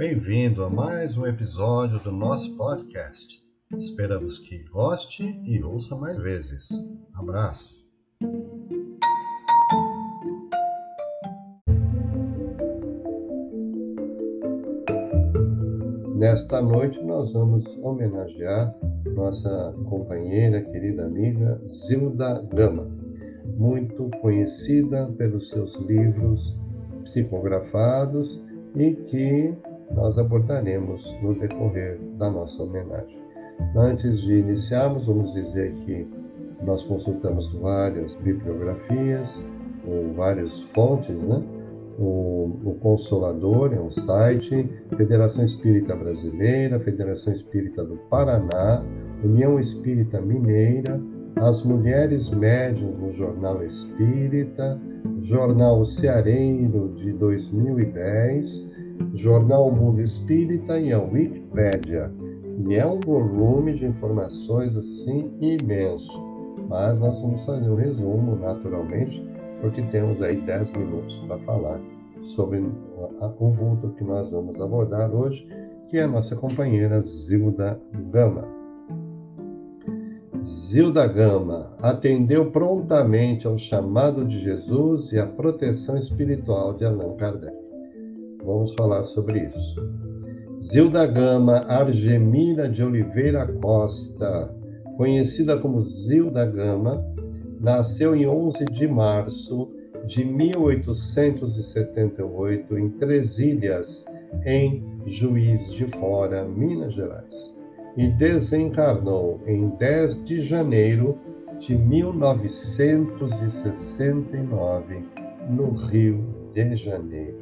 Bem-vindo a mais um episódio do nosso podcast. Esperamos que goste e ouça mais vezes. Abraço. Nesta noite nós vamos homenagear nossa companheira, querida amiga Zilda Gama, muito conhecida pelos seus livros psicografados e que nós abordaremos no decorrer da nossa homenagem. Antes de iniciarmos, vamos dizer que nós consultamos várias bibliografias, ou várias fontes, né? O, o, Consolador é um site, Federação Espírita Brasileira, Federação Espírita do Paraná, União Espírita Mineira, As Mulheres Médiuns no Jornal Espírita, Jornal Ceareiro de 2010, Jornal Mundo Espírita e a Wikipédia. E é um volume de informações assim imenso. Mas nós vamos fazer um resumo, naturalmente, porque temos aí 10 minutos para falar sobre o vulto que nós vamos abordar hoje, que é a nossa companheira Zilda Gama. Zilda Gama atendeu prontamente ao chamado de Jesus e à proteção espiritual de Allan Kardec. Vamos falar sobre isso. Zilda Gama Argemira de Oliveira Costa, conhecida como Zilda Gama, nasceu em 11 de março de 1878 em Tresilhas, em Juiz de Fora, Minas Gerais, e desencarnou em 10 de janeiro de 1969 no Rio de Janeiro.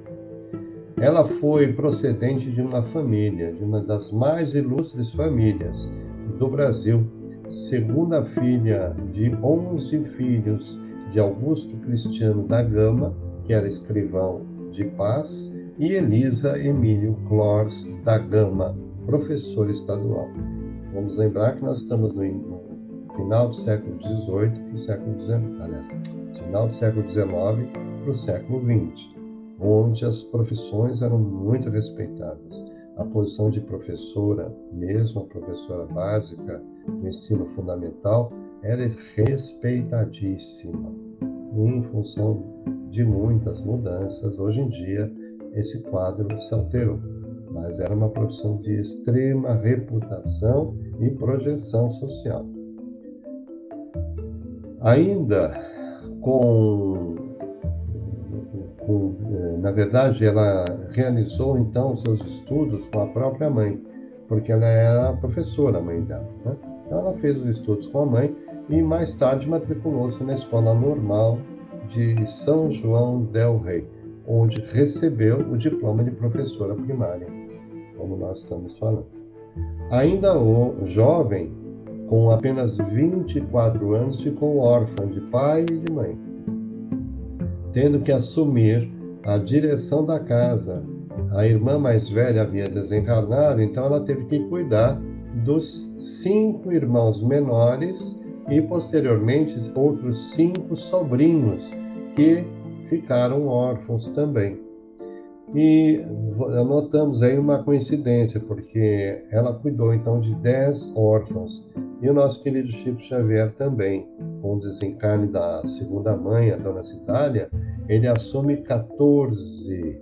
Ela foi procedente de uma família, de uma das mais ilustres famílias do Brasil, segunda filha de 11 filhos de Augusto Cristiano da Gama, que era escrivão de paz, e Elisa Emílio Clors da Gama, professor estadual. Vamos lembrar que nós estamos no final do século XVIII para o século XIX, aliás, final do século XIX para o século XX onde as profissões eram muito respeitadas. A posição de professora, mesmo a professora básica do ensino fundamental, era respeitadíssima. em função de muitas mudanças, hoje em dia esse quadro se alterou, mas era uma profissão de extrema reputação e projeção social. Ainda com com, na verdade, ela realizou então seus estudos com a própria mãe, porque ela era professora, a mãe dela. Né? Então, ela fez os estudos com a mãe e mais tarde matriculou-se na Escola Normal de São João del Rei, onde recebeu o diploma de professora primária, como nós estamos falando. Ainda o jovem, com apenas 24 anos, ficou órfã de pai e de mãe tendo que assumir a direção da casa. A irmã mais velha havia desencarnado, então ela teve que cuidar dos cinco irmãos menores e, posteriormente, outros cinco sobrinhos que ficaram órfãos também. E notamos aí uma coincidência, porque ela cuidou então de dez órfãos. E o nosso querido Chico Xavier também, com o desencarne da segunda mãe, a dona Citália, ele assume 14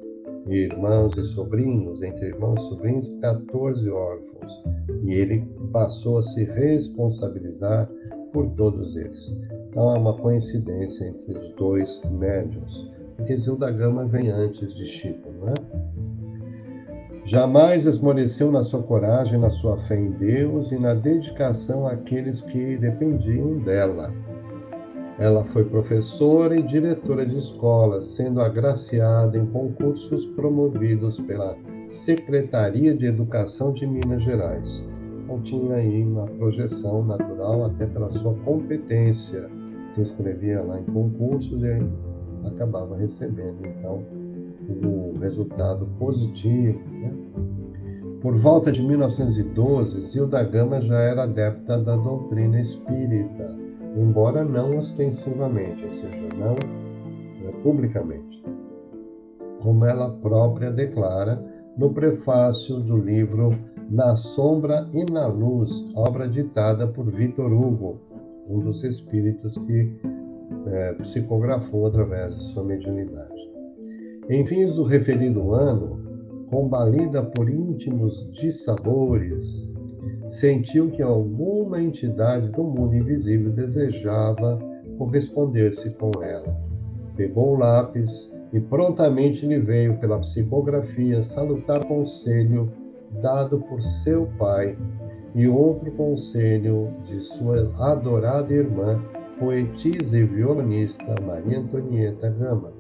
irmãos e sobrinhos, entre irmãos e sobrinhos, 14 órfãos. E ele passou a se responsabilizar por todos eles. Então é uma coincidência entre os dois médiums, porque Zilda Gama vem antes de Chico, não é? Jamais esmoreceu na sua coragem, na sua fé em Deus e na dedicação àqueles que dependiam dela. Ela foi professora e diretora de escola, sendo agraciada em concursos promovidos pela Secretaria de Educação de Minas Gerais. Então tinha aí uma projeção natural até pela sua competência. Se inscrevia lá em concursos e acabava recebendo então o resultado positivo. Né? Por volta de 1912, Zilda Gama já era adepta da doutrina espírita embora não ostensivamente, ou seja, não é, publicamente. Como ela própria declara, no prefácio do livro Na Sombra e na Luz, obra ditada por Vitor Hugo, um dos espíritos que é, psicografou através de sua mediunidade. Em fins do referido ano, combalida por íntimos dissabores, sentiu que alguma entidade do mundo invisível desejava corresponder-se com ela. Pegou o lápis e prontamente lhe veio pela psicografia salutar conselho dado por seu pai e outro conselho de sua adorada irmã, poetisa e violonista Maria Antonieta Gama.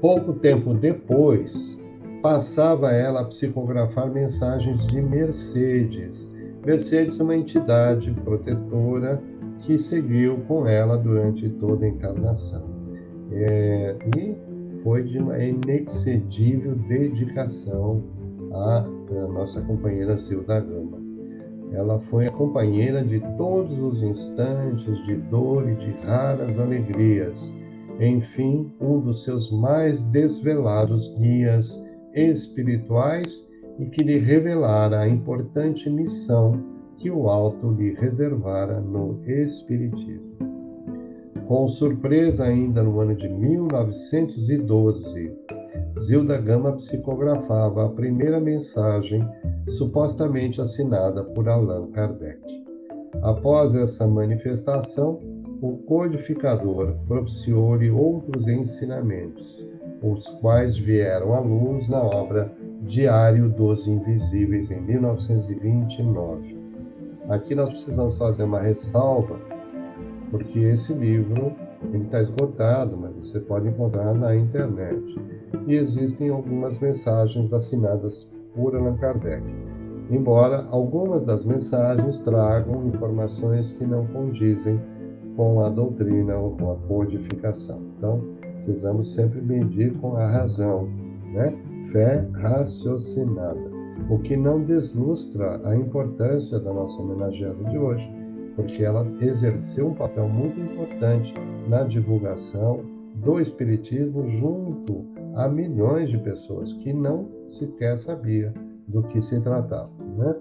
Pouco tempo depois, passava ela a psicografar mensagens de Mercedes. Mercedes uma entidade protetora que seguiu com ela durante toda a encarnação. É, e foi de uma inexcedível dedicação à, à nossa companheira Zilda Gama. Ela foi a companheira de todos os instantes de dor e de raras alegrias. Enfim, um dos seus mais desvelados guias espirituais e que lhe revelara a importante missão que o alto lhe reservara no Espiritismo. Com surpresa, ainda no ano de 1912, Zilda Gama psicografava a primeira mensagem supostamente assinada por Allan Kardec. Após essa manifestação, o codificador propiciou-lhe outros ensinamentos, os quais vieram à luz na obra Diário dos Invisíveis, em 1929. Aqui nós precisamos fazer uma ressalva, porque esse livro está esgotado, mas você pode encontrar na internet. E existem algumas mensagens assinadas por Allan Kardec, embora algumas das mensagens tragam informações que não condizem com a doutrina ou com a codificação. Então, precisamos sempre medir com a razão, né? Fé raciocinada, o que não deslustra a importância da nossa homenageada de hoje, porque ela exerceu um papel muito importante na divulgação do Espiritismo junto a milhões de pessoas que não sequer sabia do que se tratava, né?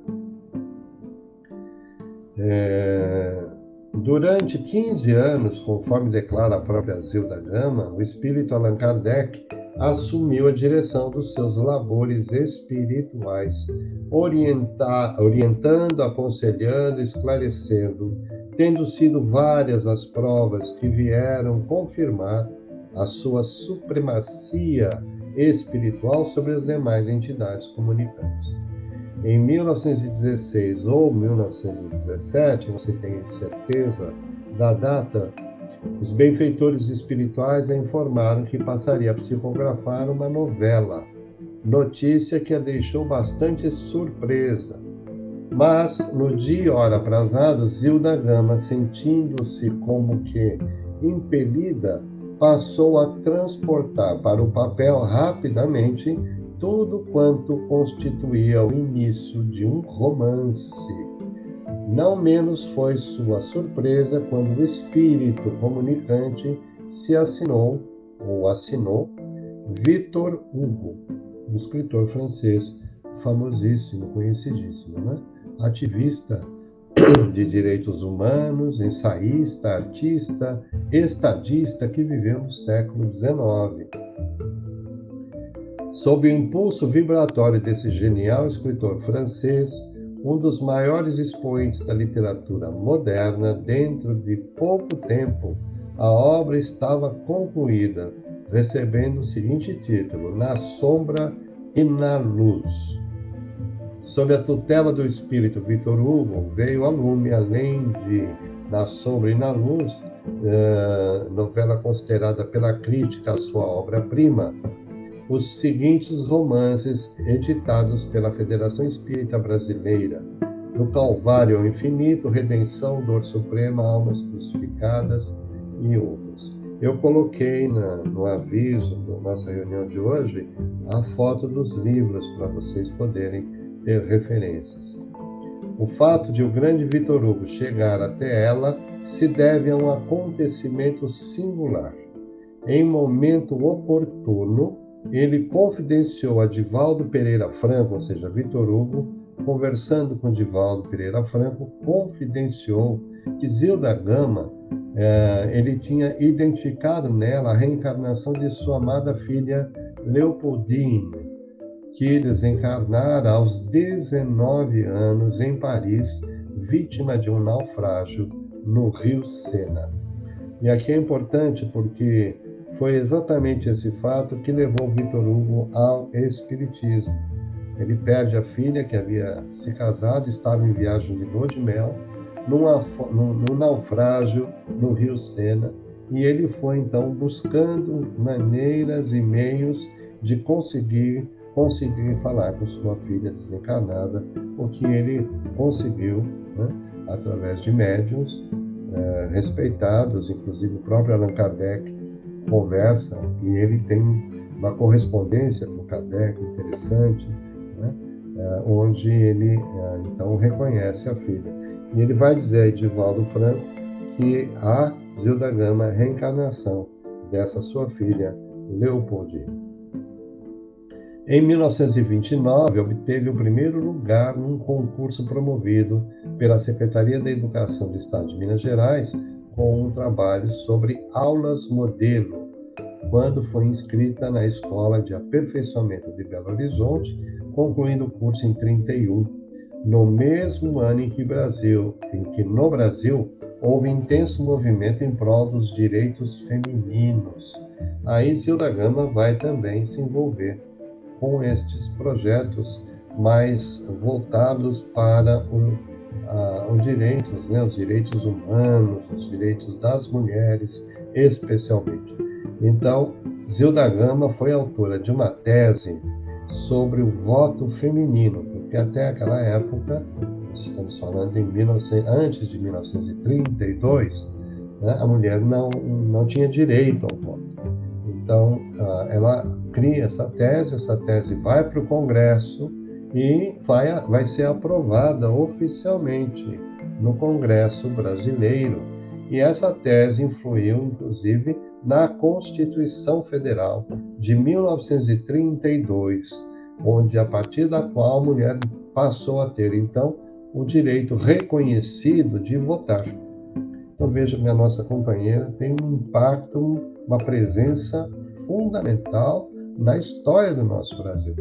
É, Durante 15 anos, conforme declara a própria Zilda Gama, o espírito Allan Kardec assumiu a direção dos seus labores espirituais, orientando, aconselhando, esclarecendo, tendo sido várias as provas que vieram confirmar a sua supremacia espiritual sobre as demais entidades comunicantes em 1916 ou 1917, você tem certeza da data, os benfeitores espirituais a informaram que passaria a psicografar uma novela, notícia que a deixou bastante surpresa. Mas, no dia e hora aprazado, Zilda Gama, sentindo-se como que impelida, passou a transportar para o papel rapidamente tudo quanto constituía o início de um romance. Não menos foi sua surpresa quando o espírito comunicante se assinou, ou assinou, Victor Hugo, um escritor francês famosíssimo, conhecidíssimo, né? ativista de direitos humanos, ensaísta, artista, estadista que viveu no século XIX Sob o impulso vibratório desse genial escritor francês, um dos maiores expoentes da literatura moderna, dentro de pouco tempo, a obra estava concluída, recebendo o seguinte título: Na Sombra e na Luz. Sob a tutela do espírito Victor Hugo, veio a lume, além de Na Sombra e na Luz, uh, novela considerada pela crítica a sua obra-prima, os seguintes romances editados pela Federação Espírita Brasileira: Do Calvário ao Infinito, Redenção, Dor Suprema, Almas Crucificadas e outros. Eu coloquei na, no aviso da nossa reunião de hoje a foto dos livros para vocês poderem ter referências. O fato de o grande Vitor Hugo chegar até ela se deve a um acontecimento singular. Em momento oportuno, ele confidenciou a Divaldo Pereira Franco, ou seja, Vitor Hugo, conversando com Divaldo Pereira Franco, confidenciou que Zilda Gama é, ele tinha identificado nela a reencarnação de sua amada filha Leopoldine, que desencarnara aos 19 anos em Paris, vítima de um naufrágio no rio Sena. E aqui é importante porque foi exatamente esse fato que levou Vitor Hugo ao espiritismo. Ele perde a filha que havia se casado, estava em viagem de lua de mel, num, num naufrágio no rio Sena, e ele foi então buscando maneiras e meios de conseguir conseguir falar com sua filha desencarnada, o que ele conseguiu né, através de médiums é, respeitados, inclusive o próprio Allan Kardec conversa e ele tem uma correspondência com Kardec interessante, né, é, onde ele é, então reconhece a filha. E ele vai dizer a Edivaldo Franco que a Zilda Gama reencarnação dessa sua filha, Leopoldine. Em 1929, obteve o primeiro lugar num concurso promovido pela Secretaria da Educação do Estado de Minas Gerais com um trabalho sobre aulas modelo, quando foi inscrita na Escola de Aperfeiçoamento de Belo Horizonte, concluindo o curso em 31, no mesmo ano em que Brasil, em que no Brasil houve intenso movimento em prol dos direitos femininos. Aí Zilda Gama vai também se envolver com estes projetos mais voltados para o, a, os direitos, né, os direitos humanos, os direitos das mulheres, especialmente. Então, Zilda Gama foi autora de uma tese sobre o voto feminino, porque até aquela época, estamos falando em 19, antes de 1932, né, a mulher não, não tinha direito ao voto. Então, ela cria essa tese, essa tese vai para o Congresso e vai, vai ser aprovada oficialmente no Congresso brasileiro. E essa tese influiu, inclusive, na Constituição Federal de 1932, onde, a partir da qual a mulher passou a ter, então, o direito reconhecido de votar. Então, veja que a nossa companheira tem um impacto, uma presença fundamental na história do nosso Brasil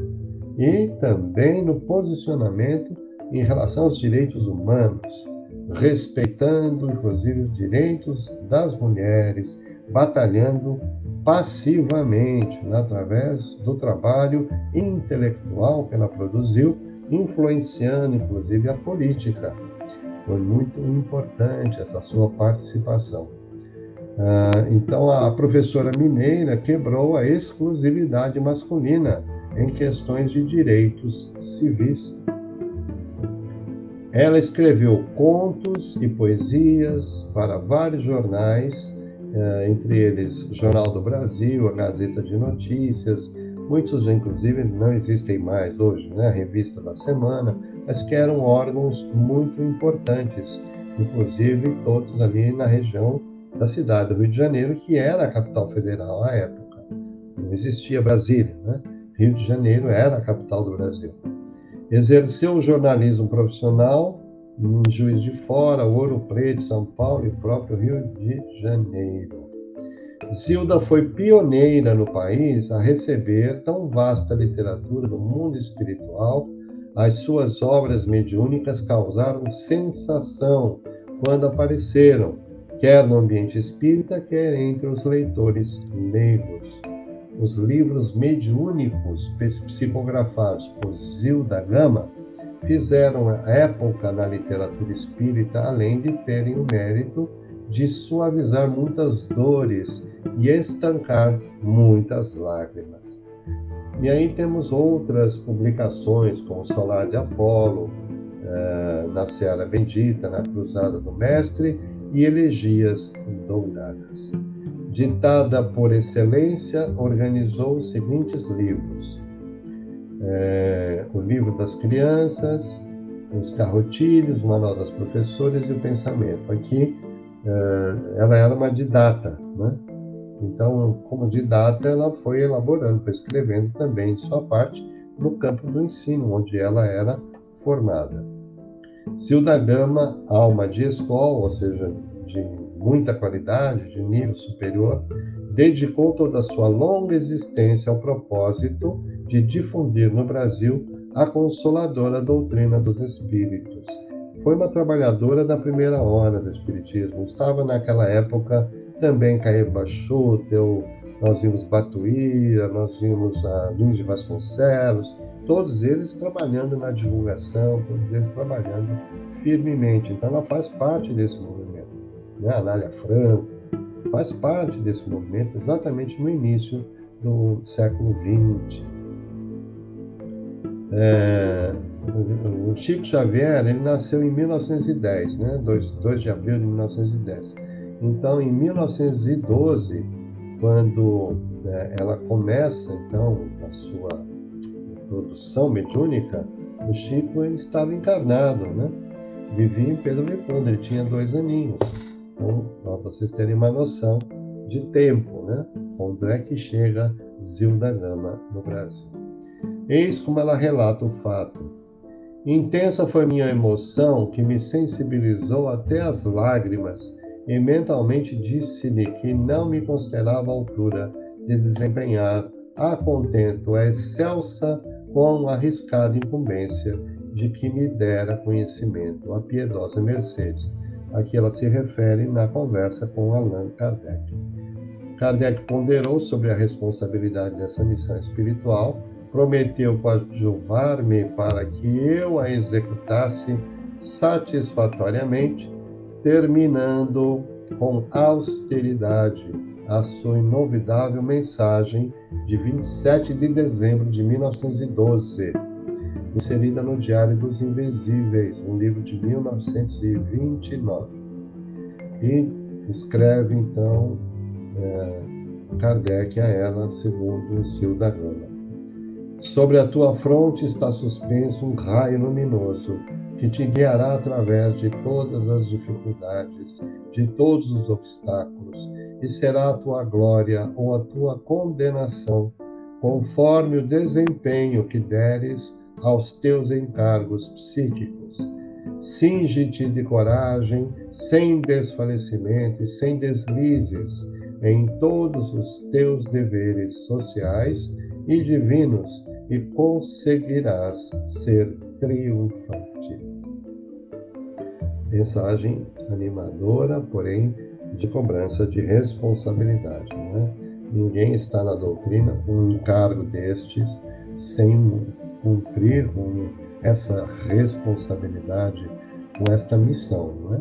e também no posicionamento em relação aos direitos humanos, respeitando inclusive os direitos das mulheres, batalhando passivamente né, através do trabalho intelectual que ela produziu, influenciando inclusive a política. Foi muito importante essa sua participação. Ah, então, a professora mineira quebrou a exclusividade masculina em questões de direitos civis. Ela escreveu contos e poesias para vários jornais, ah, entre eles Jornal do Brasil, a Gazeta de Notícias, muitos inclusive não existem mais hoje, né? a Revista da Semana, mas que eram órgãos muito importantes, inclusive todos ali na região da cidade do Rio de Janeiro, que era a capital federal à época. Não existia Brasília, né? Rio de Janeiro era a capital do Brasil. Exerceu o jornalismo profissional em Juiz de Fora, Ouro Preto, São Paulo e próprio Rio de Janeiro. Zilda foi pioneira no país a receber tão vasta literatura do mundo espiritual. As suas obras mediúnicas causaram sensação quando apareceram, quer no ambiente espírita, quer entre os leitores leigos. Os livros mediúnicos psicografados por Zilda Gama fizeram época na literatura espírita, além de terem o mérito de suavizar muitas dores e estancar muitas lágrimas. E aí temos outras publicações, como Solar de Apolo, eh, na Seara Bendita, na Cruzada do Mestre, e elegias douradas. Ditada por excelência, organizou os seguintes livros: é, o livro das crianças, os carrotilhos, manual das professoras e o pensamento. Aqui é, ela era uma didata, né? Então, como didata, ela foi elaborando, foi escrevendo também de sua parte no campo do ensino, onde ela era formada. Zilda Gama, alma de escola, ou seja, de muita qualidade, de nível superior, dedicou toda a sua longa existência ao propósito de difundir no Brasil a consoladora doutrina dos espíritos. Foi uma trabalhadora da primeira hora do espiritismo. Estava naquela época também Caio Bachutel, nós vimos Batuíra, nós vimos a Lins de Vasconcelos, todos eles trabalhando na divulgação, todos eles trabalhando firmemente. Então ela faz parte desse movimento. Né? Anália Franco faz parte desse movimento exatamente no início do século XX. É, o Chico Xavier ele nasceu em 1910, né? 2, 2 de abril de 1910. Então, em 1912, quando né, ela começa então a sua produção mediúnica, o Chico ele estava encarnado, né? Vivia em Pedro Leopoldo, ele tinha dois aninhos. Então, para vocês terem uma noção de tempo, né? Quando é que chega Zilda Gama no Brasil? Eis como ela relata o fato. Intensa foi minha emoção que me sensibilizou até as lágrimas e mentalmente disse-lhe que não me considerava a altura de desempenhar a contento a excelsa com arriscada incumbência de que me dera conhecimento a piedosa Mercedes, a que ela se refere na conversa com Allan Kardec. Kardec ponderou sobre a responsabilidade dessa missão espiritual, prometeu coadjuvar-me para que eu a executasse satisfatoriamente terminando com austeridade a sua inovidável mensagem de 27 de dezembro de 1912, inserida no Diário dos Invisíveis, um livro de 1929. E escreve então é, Kardec a ela, segundo o Gama. Sobre a tua fronte está suspenso um raio luminoso que te guiará através de todas as dificuldades, de todos os obstáculos, e será a tua glória ou a tua condenação, conforme o desempenho que deres aos teus encargos psíquicos. Singe-te de coragem, sem desfalecimento e sem deslizes em todos os teus deveres sociais e divinos, e conseguirás ser triunfante. Mensagem animadora, porém de cobrança de responsabilidade. Né? Ninguém está na doutrina com um encargo destes sem cumprir com essa responsabilidade, com esta missão. Né?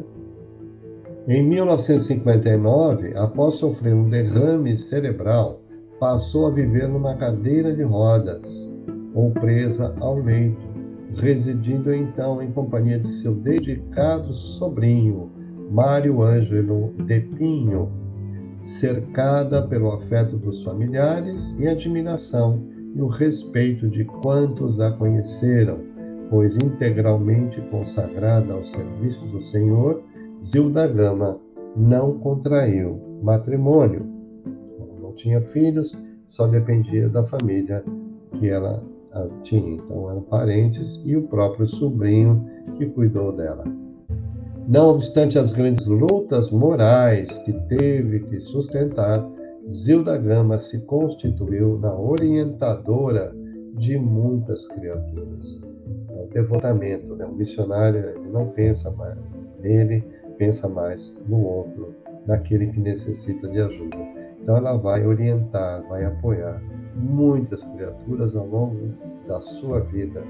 Em 1959, após sofrer um derrame cerebral, passou a viver numa cadeira de rodas ou presa ao leito residindo então em companhia de seu dedicado sobrinho, Mário Ângelo de Pinho, cercada pelo afeto dos familiares e admiração e o respeito de quantos a conheceram, pois integralmente consagrada ao serviço do Senhor, Zilda Gama não contraiu matrimônio. Não tinha filhos, só dependia da família que ela tinha. Então eram parentes e o próprio sobrinho que cuidou dela. Não obstante as grandes lutas morais que teve que sustentar, Zilda Gama se constituiu na orientadora de muitas criaturas. É o devotamento, né? o missionário ele não pensa mais nele, pensa mais no outro, naquele que necessita de ajuda. Então ela vai orientar, vai apoiar muitas criaturas ao longo da sua vida.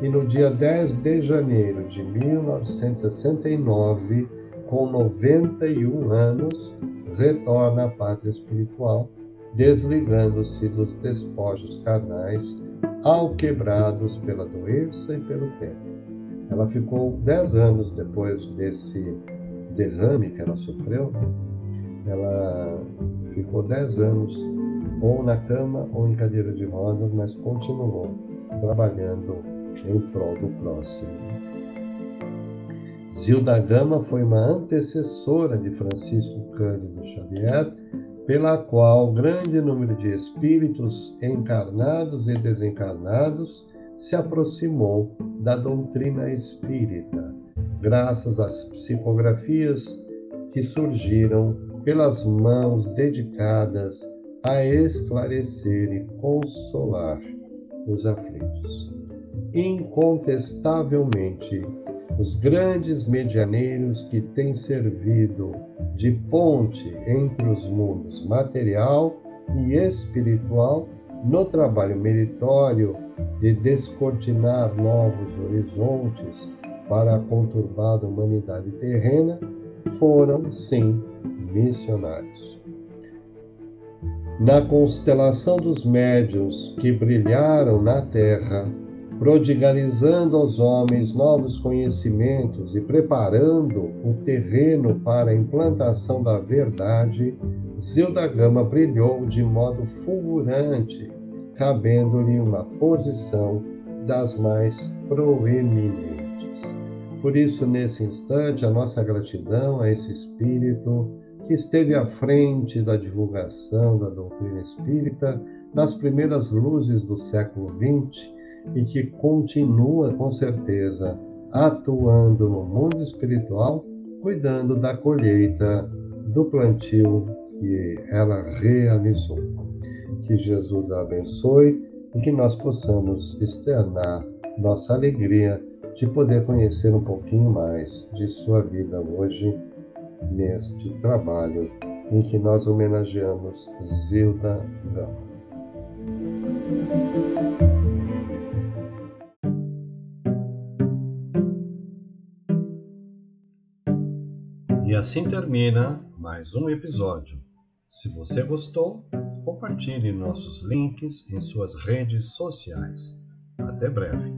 E no dia 10 de janeiro de 1969, com 91 anos, retorna à pátria espiritual, desligando-se dos despojos carnais, alquebrados pela doença e pelo tempo. Ela ficou 10 anos depois desse derrame que ela sofreu, ela ficou 10 anos ou na cama ou em cadeira de rodas, mas continuou trabalhando em prol do próximo. Zilda Gama foi uma antecessora de Francisco Cândido Xavier, pela qual grande número de espíritos encarnados e desencarnados se aproximou da doutrina espírita, graças às psicografias que surgiram pelas mãos dedicadas a esclarecer e consolar os aflitos. Incontestavelmente, os grandes medianeiros que têm servido de ponte entre os mundos material e espiritual no trabalho meritório de descortinar novos horizontes para a conturbada humanidade terrena, foram, sim, missionários. Na constelação dos médiuns que brilharam na terra, prodigalizando aos homens novos conhecimentos e preparando o terreno para a implantação da verdade, Zilda Gama brilhou de modo fulgurante, cabendo-lhe uma posição das mais proeminentes. Por isso, nesse instante, a nossa gratidão a esse espírito que esteve à frente da divulgação da doutrina espírita nas primeiras luzes do século XX e que continua com certeza atuando no mundo espiritual, cuidando da colheita do plantio que ela realizou. Que Jesus a abençoe e que nós possamos externar nossa alegria de poder conhecer um pouquinho mais de sua vida hoje, neste trabalho em que nós homenageamos Zilda Gama. Assim termina mais um episódio. Se você gostou, compartilhe nossos links em suas redes sociais. Até breve.